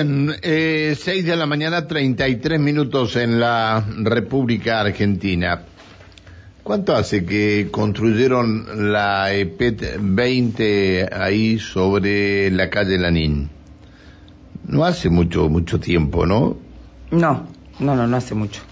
Bien, eh, 6 de la mañana, 33 minutos en la República Argentina. ¿Cuánto hace que construyeron la EPET 20 ahí sobre la calle Lanín? No hace mucho, mucho tiempo, ¿no? No, no, no, no hace mucho.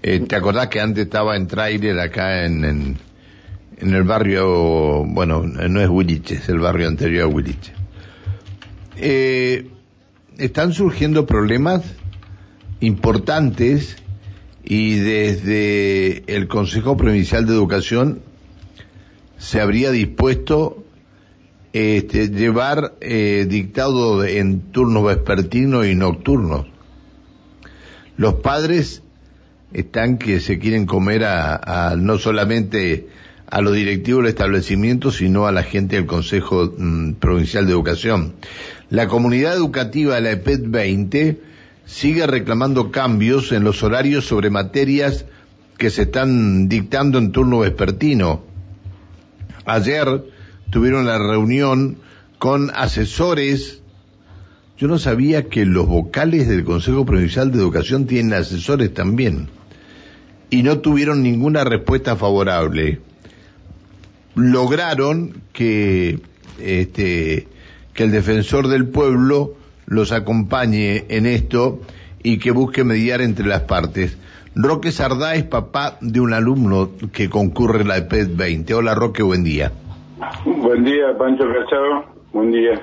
Eh, ¿Te acordás que antes estaba en trailer acá en, en, en el barrio, bueno, no es Huiliche, es el barrio anterior a Huiliche? Eh, están surgiendo problemas importantes y desde el Consejo Provincial de Educación se habría dispuesto este, llevar eh, dictado en turnos vespertinos y nocturnos. Los padres están que se quieren comer a, a no solamente a los directivos del establecimiento, sino a la gente del Consejo mm, Provincial de Educación. La comunidad educativa de la EPET 20 sigue reclamando cambios en los horarios sobre materias que se están dictando en turno vespertino. Ayer tuvieron la reunión con asesores. Yo no sabía que los vocales del Consejo Provincial de Educación tienen asesores también. Y no tuvieron ninguna respuesta favorable. Lograron que este que el defensor del pueblo los acompañe en esto y que busque mediar entre las partes. Roque Sardá es papá de un alumno que concurre en la EPED 20. Hola Roque, buen día. Buen día, Pancho Cachado. Buen día.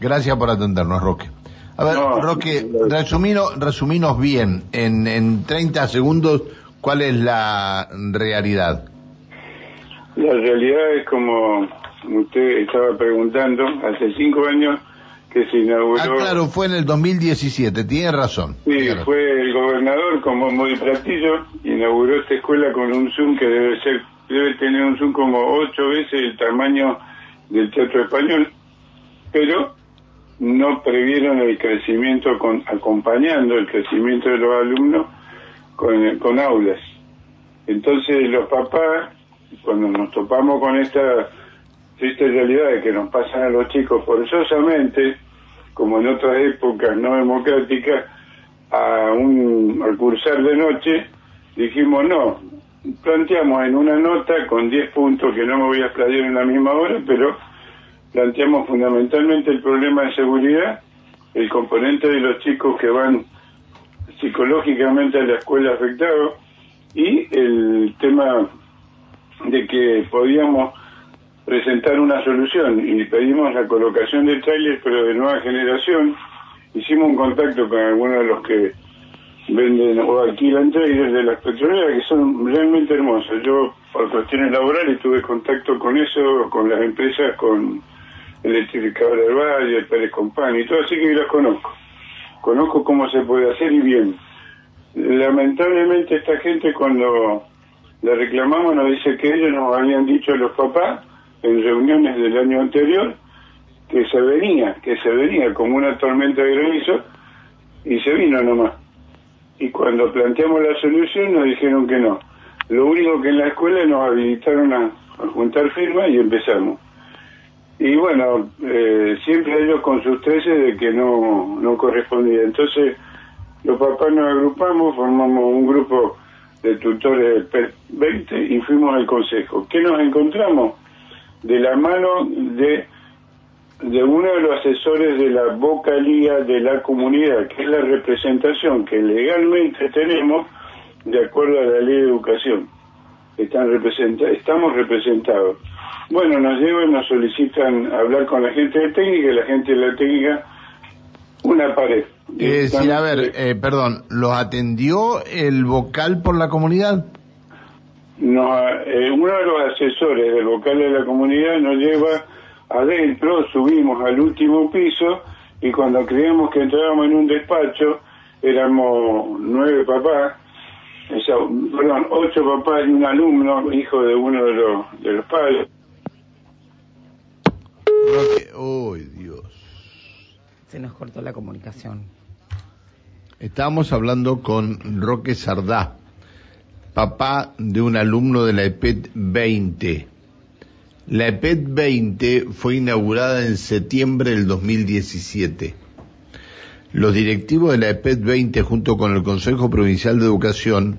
Gracias por atendernos, Roque. A ver, No, Roque, no. resumino, resuminos bien, en, en 30 segundos, cuál es la realidad. La realidad es como usted estaba preguntando, hace cinco años que se inauguró. Ah, claro, fue en el 2017, tiene razón. Sí, fue el gobernador como muy platillo, inauguró esta escuela con un Zoom que debe ser, debe tener un Zoom como ocho veces el tamaño del Teatro Español, pero no previeron el crecimiento, con, acompañando el crecimiento de los alumnos con, con aulas. Entonces los papás, cuando nos topamos con esta triste realidad de que nos pasan a los chicos forzosamente, como en otras épocas no democráticas, a un al cursar de noche, dijimos no, planteamos en una nota con 10 puntos que no me voy a explayar en la misma hora, pero planteamos fundamentalmente el problema de seguridad, el componente de los chicos que van psicológicamente a la escuela afectados y el tema de que podíamos presentar una solución y pedimos la colocación de trailers pero de nueva generación. Hicimos un contacto con algunos de los que venden o alquilan trailers de las petroleras que son realmente hermosos. Yo por cuestiones laborales tuve contacto con eso con las empresas con Electrificadora del Valle, el Pérez Company y todo así que las conozco. Conozco cómo se puede hacer y bien. Lamentablemente esta gente cuando le reclamamos nos dice que ellos nos habían dicho los papás en reuniones del año anterior que se venía, que se venía como una tormenta de granizo y se vino nomás. Y cuando planteamos la solución nos dijeron que no. Lo único que en la escuela nos habilitaron a, a juntar firmas y empezamos. Y bueno, eh, siempre ellos con sus treces de que no, no correspondía. Entonces los papás nos agrupamos, formamos un grupo de tutores del P20 y fuimos al consejo. ¿Qué nos encontramos? De la mano de, de uno de los asesores de la vocalía de la comunidad, que es la representación que legalmente tenemos de acuerdo a la ley de educación. Están representa estamos representados. Bueno, nos llevan, nos solicitan hablar con la gente de técnica y la gente de la técnica una pared. Es decir, a ver, eh, perdón, ¿los atendió el vocal por la comunidad? No, eh, uno de los asesores del vocal de la comunidad nos lleva adentro, subimos al último piso y cuando creíamos que entrábamos en un despacho, éramos nueve papás, o sea, perdón, ocho papás y un alumno, hijo de uno de los, de los padres. Uy, Dios. Se nos cortó la comunicación. Estábamos hablando con Roque Sardá, papá de un alumno de la EPET 20. La EPET 20 fue inaugurada en septiembre del 2017. los directivos de la EPET 20 junto con el Consejo Provincial de Educación,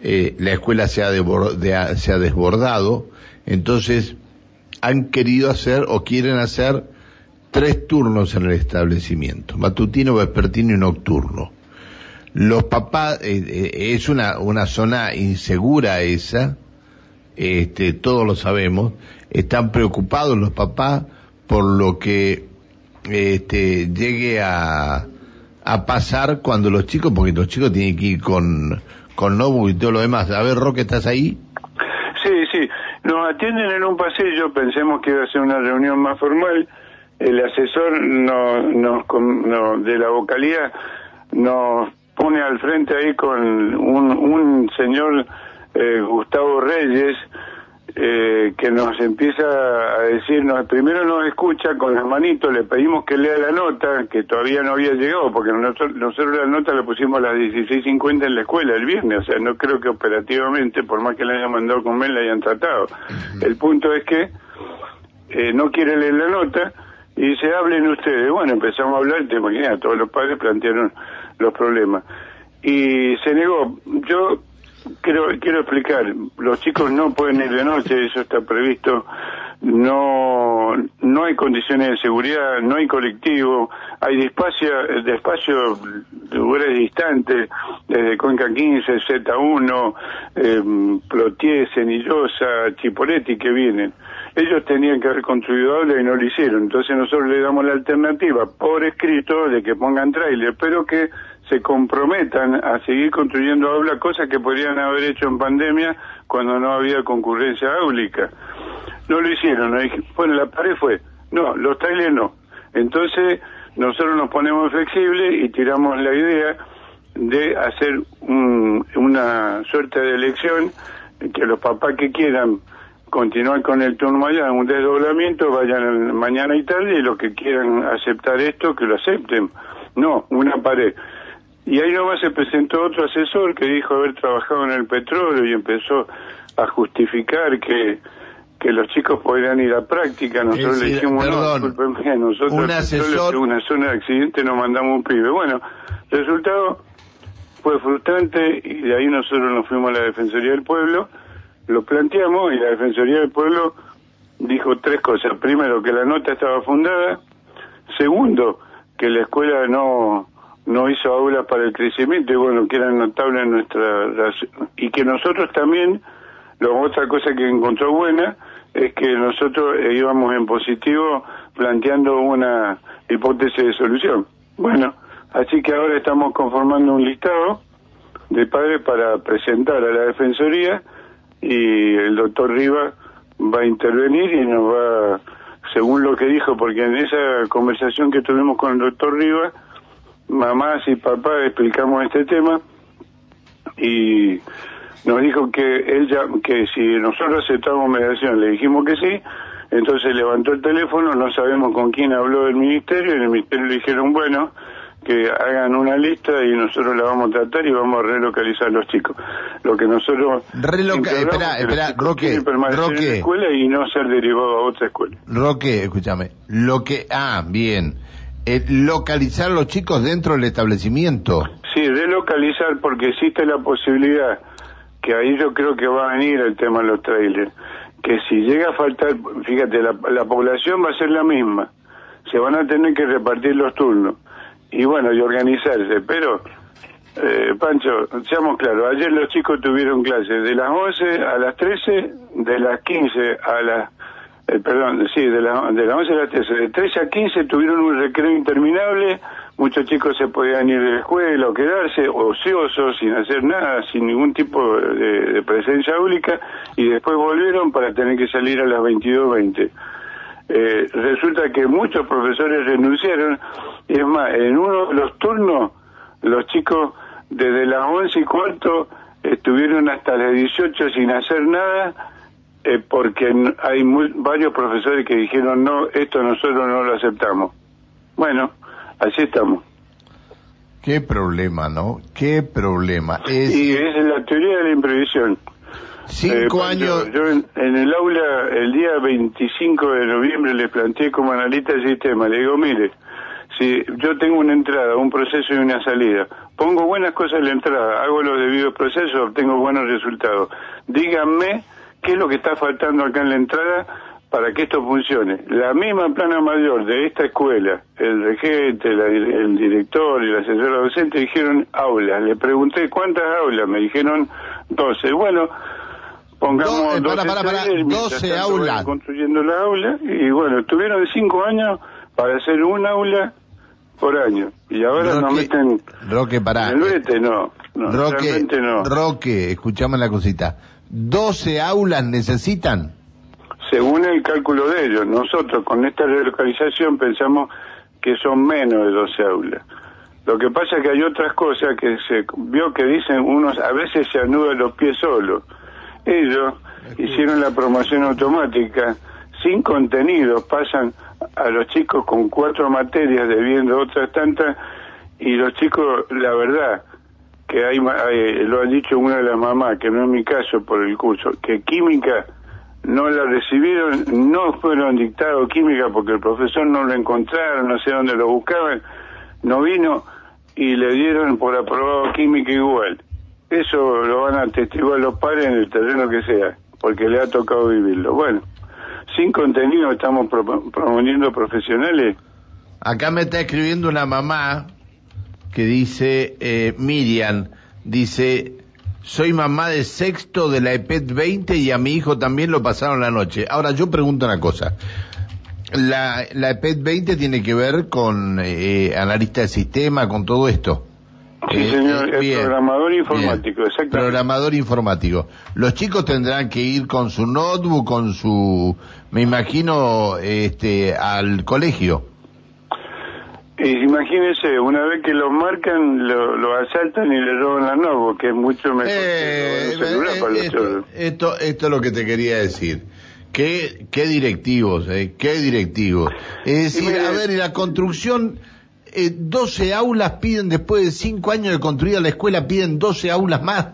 eh, la escuela se ha, se ha desbordado, entonces han querido hacer o quieren hacer tres turnos en el establecimiento, matutino, vespertino y nocturno. Los papás, eh, eh, es una, una zona insegura esa, este, todos lo sabemos, están preocupados los papás por lo que este, llegue a, a pasar cuando los chicos, porque los chicos tienen que ir con, con Nobu y todo lo demás. A ver, Roque, ¿estás ahí? Sí, sí. Nos atienden en un pasillo, pensemos que iba a ser una reunión más formal. El asesor no, no, de la vocalía nos pone al frente ahí con un, un señor eh, Gustavo Reyes, eh, que nos empieza a decirnos, primero nos escucha con las manitos, le pedimos que lea la nota, que todavía no había llegado, porque nosotros, nosotros la nota la pusimos a las 16.50 en la escuela el viernes, o sea, no creo que operativamente, por más que la hayan mandado con mail, la hayan tratado. El punto es que eh, no quiere leer la nota y se hablen ustedes. Bueno, empezamos a hablar, te imaginas, todos los padres plantearon los problemas. Y se negó. Yo quiero, quiero explicar, los chicos no pueden ir de noche, eso está previsto, no hay condiciones de seguridad, no hay colectivo, hay despacio, despacio lugares distantes, desde Cuenca 15, Z1, eh, Plotier, Cenillosa, Chipoletti que vienen. Ellos tenían que haber construido aula y no lo hicieron, entonces nosotros le damos la alternativa por escrito de que pongan trailer, pero que se comprometan a seguir construyendo aulas, cosas que podrían haber hecho en pandemia cuando no había concurrencia áulica. No lo hicieron, bueno, la pared fue, no, los trailers no. Entonces, nosotros nos ponemos flexibles y tiramos la idea de hacer una suerte de elección, que los papás que quieran continuar con el turno allá, un desdoblamiento, vayan mañana y tarde, y los que quieran aceptar esto, que lo acepten. No, una pared. Y ahí nomás se presentó otro asesor que dijo haber trabajado en el petróleo y empezó a justificar que que los chicos podrían ir a práctica, nosotros le dijimos, no, nosotros un asesor... una zona de accidente nos mandamos un pibe. Bueno, el resultado fue frustrante y de ahí nosotros nos fuimos a la Defensoría del Pueblo, lo planteamos y la Defensoría del Pueblo dijo tres cosas. Primero, que la nota estaba fundada. Segundo, que la escuela no no hizo aulas para el crecimiento y bueno, que eran notables en nuestra... y que nosotros también, lo, otra cosa que encontró buena es que nosotros eh, íbamos en positivo planteando una hipótesis de solución. Bueno, así que ahora estamos conformando un listado de padres para presentar a la Defensoría y el doctor Riva va a intervenir y nos va, según lo que dijo, porque en esa conversación que tuvimos con el doctor Riva, mamás y papás explicamos este tema y nos dijo que él ya, que si nosotros aceptamos mediación, le dijimos que sí, entonces levantó el teléfono, no sabemos con quién habló del ministerio, y en el ministerio le dijeron, bueno, que hagan una lista y nosotros la vamos a tratar y vamos a relocalizar a los chicos. Lo que nosotros... Reloca espera, espera, Roque, Roque. En la escuela y no ser derivado a otra escuela. Roque, escúchame, lo que... Ah, bien eh, localizar a los chicos dentro del establecimiento. Sí, relocalizar porque existe la posibilidad, que ahí yo creo que va a venir el tema de los trailers, que si llega a faltar, fíjate, la, la población va a ser la misma, se van a tener que repartir los turnos y bueno, y organizarse, pero eh, Pancho, seamos claros, ayer los chicos tuvieron clases de las 11 a las 13, de las 15 a las eh, perdón, sí, de la, de la 11 a las 13, de 13 a 15 tuvieron un recreo interminable, muchos chicos se podían ir de la escuela o quedarse ociosos, sin hacer nada, sin ningún tipo de, presencia pública, y después volvieron para tener que salir a las 22.20. Eh, resulta que muchos profesores renunciaron, y es más, en uno de los turnos, los chicos desde las 11 y cuarto estuvieron hasta las 18 sin hacer nada, eh, porque hay varios profesores que dijeron no, esto nosotros no lo aceptamos. Bueno, así estamos. Qué problema, ¿no? Qué problema. Es... Y es la teoría de la imprevisión. Cinco eh, años. Yo, en, el aula, el día 25 de noviembre, le planteé como analista el sistema. Le digo, mire, si yo tengo una entrada, un proceso y una salida, pongo buenas cosas en la entrada, hago los debidos procesos, obtengo buenos resultados. Díganme qué es lo que está faltando acá en la entrada para que esto funcione. La misma plana mayor de esta escuela, el regente, el director y la asesora docente dijeron aulas. Le pregunté cuántas aulas, me dijeron 12. Bueno, pongamos Do, para, para, para, 12 aulas. Construyendo la aula y bueno, tuvieron cinco años para hacer un aula por año. Y ahora nos meten... Roque, pará. En el no. no Roque, no. Roque, escuchame la cosita. ¿12 aulas necesitan? Según el cálculo de ellos. Nosotros con esta relocalización pensamos que son menos de 12 aulas. Lo que pasa es que hay otras cosas que se vio que dicen unos, a veces se anudan los pies solos. Ellos hicieron la promoción automática sin contenidos, pasan a los chicos con cuatro materias debiendo otras tantas y los chicos, la verdad, que hay, lo ha dicho una de las mamás, que no es mi caso por el curso, que química no la recibieron, no fueron dictados química porque el profesor no lo encontraron, no sé dónde lo buscaban, no vino y le dieron por aprobado química igual. Eso lo van a atestiguar los padres en el terreno que sea, porque le ha tocado vivirlo. Bueno, sin contenido estamos promoviendo profesionales. Acá me está escribiendo una mamá que dice, eh, Miriam, dice, soy mamá de sexto de la EPET 20 y a mi hijo también lo pasaron la noche. Ahora yo pregunto una cosa. La, la EPET 20 tiene que ver con eh, analista de sistema, con todo esto. Sí, eh, señor, es programador informático, exactamente. Programador informático. Los chicos tendrán que ir con su notebook, con su, me imagino, este, al colegio. Imagínese, una vez que los marcan, lo, asaltan y le roban la notebook, que es mucho mejor eh, esto, esto, esto es lo que te quería decir. Qué, qué directivos, eh, qué directivos. Es decir, a ver, y la construcción eh, 12 aulas piden después de 5 años de construida la escuela, piden 12 aulas más.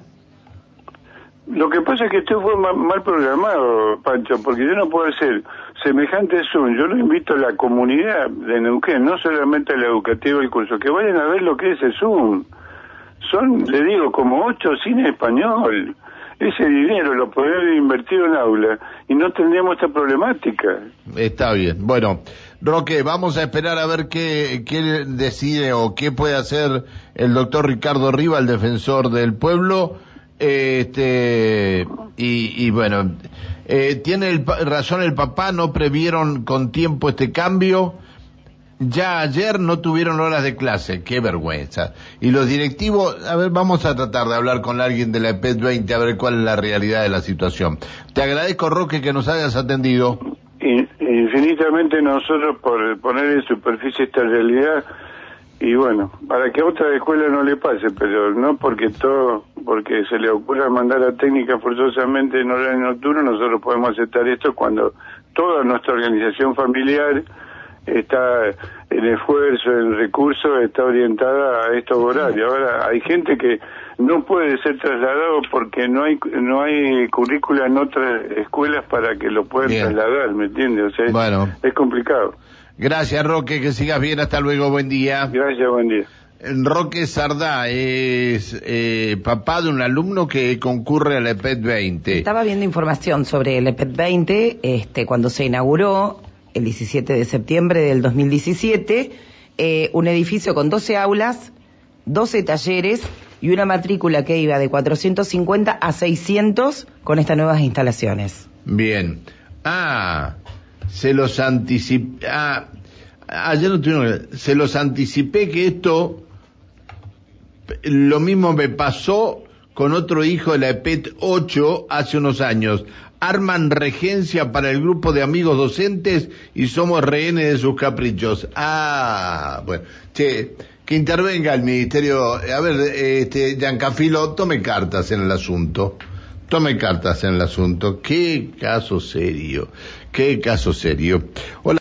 Lo que pasa es que esto fue mal, programado, Pancho, porque yo no puedo hacer semejante Zoom. Yo lo invito a la comunidad de Neuquén, no solamente a la educativa del curso, que vayan a ver lo que es el Zoom. Son, le digo, como ocho cines español. Ese dinero lo podría invertir en aula y no tendríamos esta problemática. Está bien. Bueno, Roque, vamos a esperar a ver qué, qué decide o qué puede hacer el doctor Ricardo Riva, el defensor del pueblo. Este, y, bueno, eh, tiene razón el papá, no previeron con tiempo este cambio. Ya ayer no tuvieron horas de clase, qué vergüenza. Y los directivos, a ver, vamos a tratar de hablar con alguien de la EPET 20 a ver cuál es la realidad de la situación. Te agradezco, Roque, que nos hayas atendido infinitamente nosotros por poner en superficie esta realidad y bueno, para que a otra escuela no le pase, pero no porque todo, porque se le ocurra mandar a técnica forzosamente en horario nocturno, nosotros podemos aceptar esto cuando toda nuestra organización familiar está en esfuerzo, en recursos, está orientada a estos horarios. Ahora, hay gente que no puede ser trasladado porque no hay no hay currícula en otras escuelas para que lo puedan trasladar, ¿me entiendes? O sea, bueno. es complicado. Gracias, Roque, que sigas bien, hasta luego, buen día. Gracias, buen día. Roque Sardá es eh, papá de un alumno que concurre al EPET 20. Estaba viendo información sobre el EPET 20 este, cuando se inauguró el 17 de septiembre del 2017, eh, un edificio con 12 aulas, 12 talleres y una matrícula que iba de 450 a 600 con estas nuevas instalaciones. Bien. Ah, se los anticipé. Ah, ayer no tuvieron. Se los anticipé que esto. Lo mismo me pasó con otro hijo de la EPET 8 hace unos años arman regencia para el grupo de amigos docentes y somos rehenes de sus caprichos. Ah, bueno, che, que intervenga el ministerio. A ver, este, Giancafilo, tome cartas en el asunto. Tome cartas en el asunto. Qué caso serio. Qué caso serio. Hola.